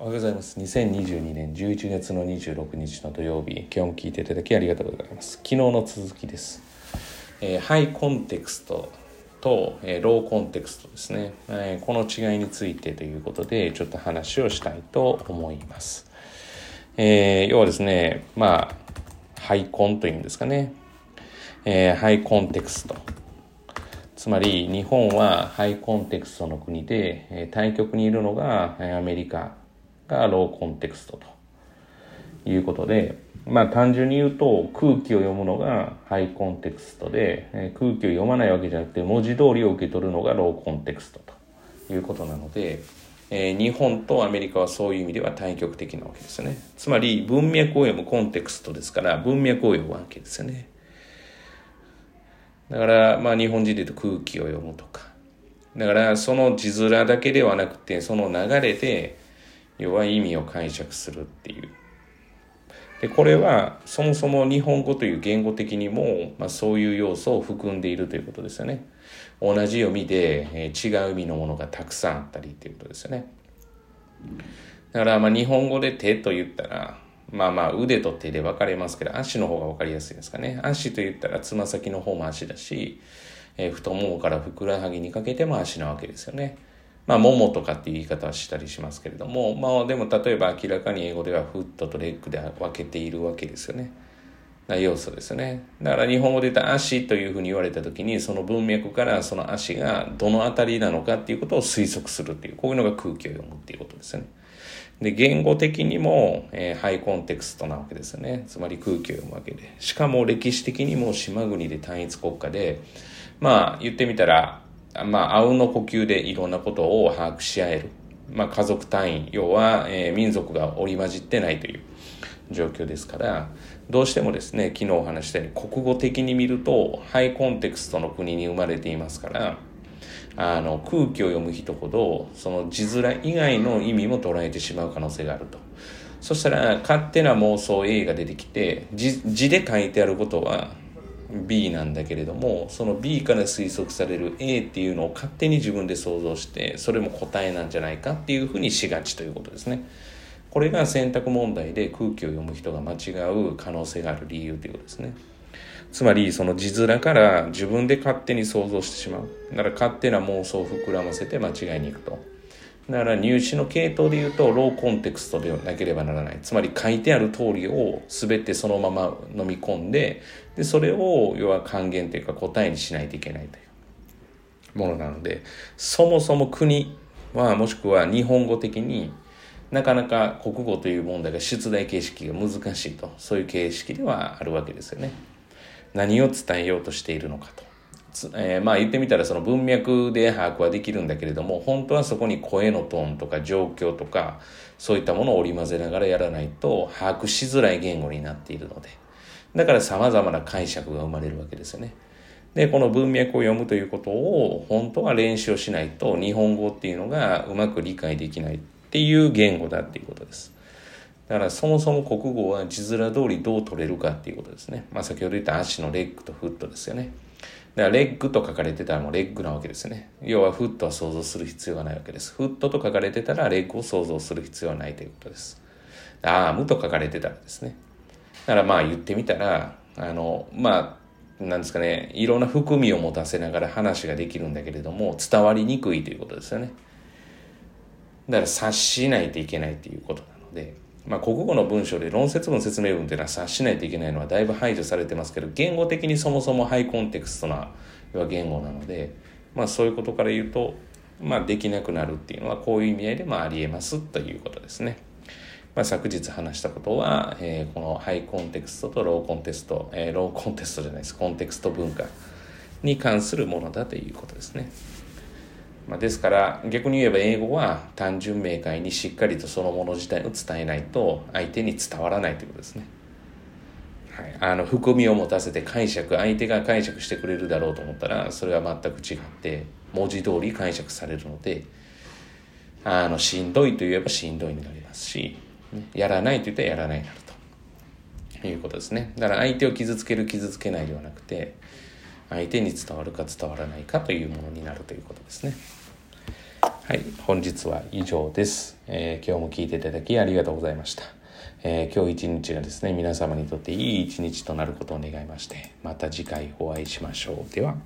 おはようございます。2022年11月の26日の土曜日、今日も聞いていただきありがとうございます。昨日の続きです。えー、ハイコンテクストと、えー、ローコンテクストですね、えー、この違いについてということで、ちょっと話をしたいと思います。えー、要はですね、まあ、ハイコンというんですかね、えー、ハイコンテクスト。つまり日本はハイコンテクストの国で、対極にいるのがアメリカがローコンテクストということで、まあ単純に言うと空気を読むのがハイコンテクストで、え空気を読まないわけじゃなくて文字通りを受け取るのがローコンテクストということなので、えー、日本とアメリカはそういう意味では対極的なわけですよね。つまり文脈を読むコンテクストですから文脈を読むわけですよね。だからまあ日本人で言うと空気を読むとか。だからその字面だけではなくてその流れで弱い意味を解釈するっていう。でこれはそもそも日本語という言語的にも、まあ、そういう要素を含んでいるということですよね。同じ読みで、えー、違う意味のものがたくさんあったりということですよね。だからまあ日本語で手と言ったらまあまあ腕と手で分かれますけど足の方が分かりやすいですかね。足と言ったらつま先の方も足だし、えー、太ももからふくらはぎにかけても足なわけですよね。まあ、ももとかっていう言い方はしたりしますけれども、まあ、でも例えば明らかに英語ではフットとレッグで分けているわけですよね。な要素ですね。だから日本語で言った足というふうに言われた時に、その文脈からその足がどの辺りなのかっていうことを推測するっていう、こういうのが空気を読むっていうことですね。で、言語的にも、えー、ハイコンテクストなわけですよね。つまり空気を読むわけで。しかも歴史的にも島国で単一国家で、まあ言ってみたら、まあ、あの呼吸でいろんなことを把握し合える。まあ、家族単位、要は、えー、民族が織り交じってないという状況ですから、どうしてもですね、昨日お話したように、国語的に見ると、ハイコンテクストの国に生まれていますから、あの、空気を読む人ほど、その字面以外の意味も捉えてしまう可能性があると。そしたら、勝手な妄想 A が出てきて、字で書いてあることは、B なんだけれどもその B から推測される A っていうのを勝手に自分で想像してそれも答えなんじゃないかっていうふうにしがちということですね。これが選択問題で空気を読む人が間違う可能性がある理由ということですね。つまりその字面から自分で勝手に想像してしまう。だから勝手な妄想を膨らませて間違いに行くと。だから入試の系統で言うとローコンテクストでなければならない。つまり書いてある通りを全てそのまま飲み込んで、で、それを要は還元というか答えにしないといけないというものなので、そもそも国はもしくは日本語的になかなか国語という問題が出題形式が難しいと、そういう形式ではあるわけですよね。何を伝えようとしているのかと。えー、まあ言ってみたらその文脈で把握はできるんだけれども本当はそこに声のトーンとか状況とかそういったものを織り交ぜながらやらないと把握しづらい言語になっているのでだから様々な解釈が生まれるわけですよね。で、この文脈を読むということを本当は練習をしないと日本語っていうのがうまく理解できないっていう言語だっていうことです。だからそもそも国語は字面通りどう取れるかっていうことですね。まあ先ほど言った足のレッグとフットですよね。だからレッグと書かれてたらもうレッグなわけですね。要はフットは想像する必要がないわけです。フットと書かれてたらレッグを想像する必要はないということです。アームと書かれてたらですね。だからまあ言ってみたら、あの、まあ、なんですかね、いろんな含みを持たせながら話ができるんだけれども、伝わりにくいということですよね。だから察しないといけないということなので、まあ、国語の文章で論説文説明文っていうのは察しないといけないのはだいぶ排除されてますけど言語的にそもそもハイコンテクストな要は言語なので、まあ、そういうことから言うと、まあ、できなくなるっていうのはこういう意味合いでまあありえますということですね。まあ、昨日話したことは、えー、このハイコンテクストとローコンテスト、えー、ローコンテストじゃないですコンテクスト文化に関するものだということですね。まあ、ですから逆に言えば英語は単純明快にしっかりとそのもの自体を伝えないと相手に伝わらないということですね。はい、あの含みを持たせて解釈相手が解釈してくれるだろうと思ったらそれは全く違って文字通り解釈されるのであのしんどいといえばしんどいになりますしやらないと言ったらやらないになるということですねだから相手を傷つける傷つけないではなくて相手に伝わるか伝わらないかというものになるということですね。はい、本日は以上です、えー今日も聞いていただきありがとうございました。えー今日一日がですね、皆様にとっていい一日となることを願いまして、また次回お会いしましょう。では。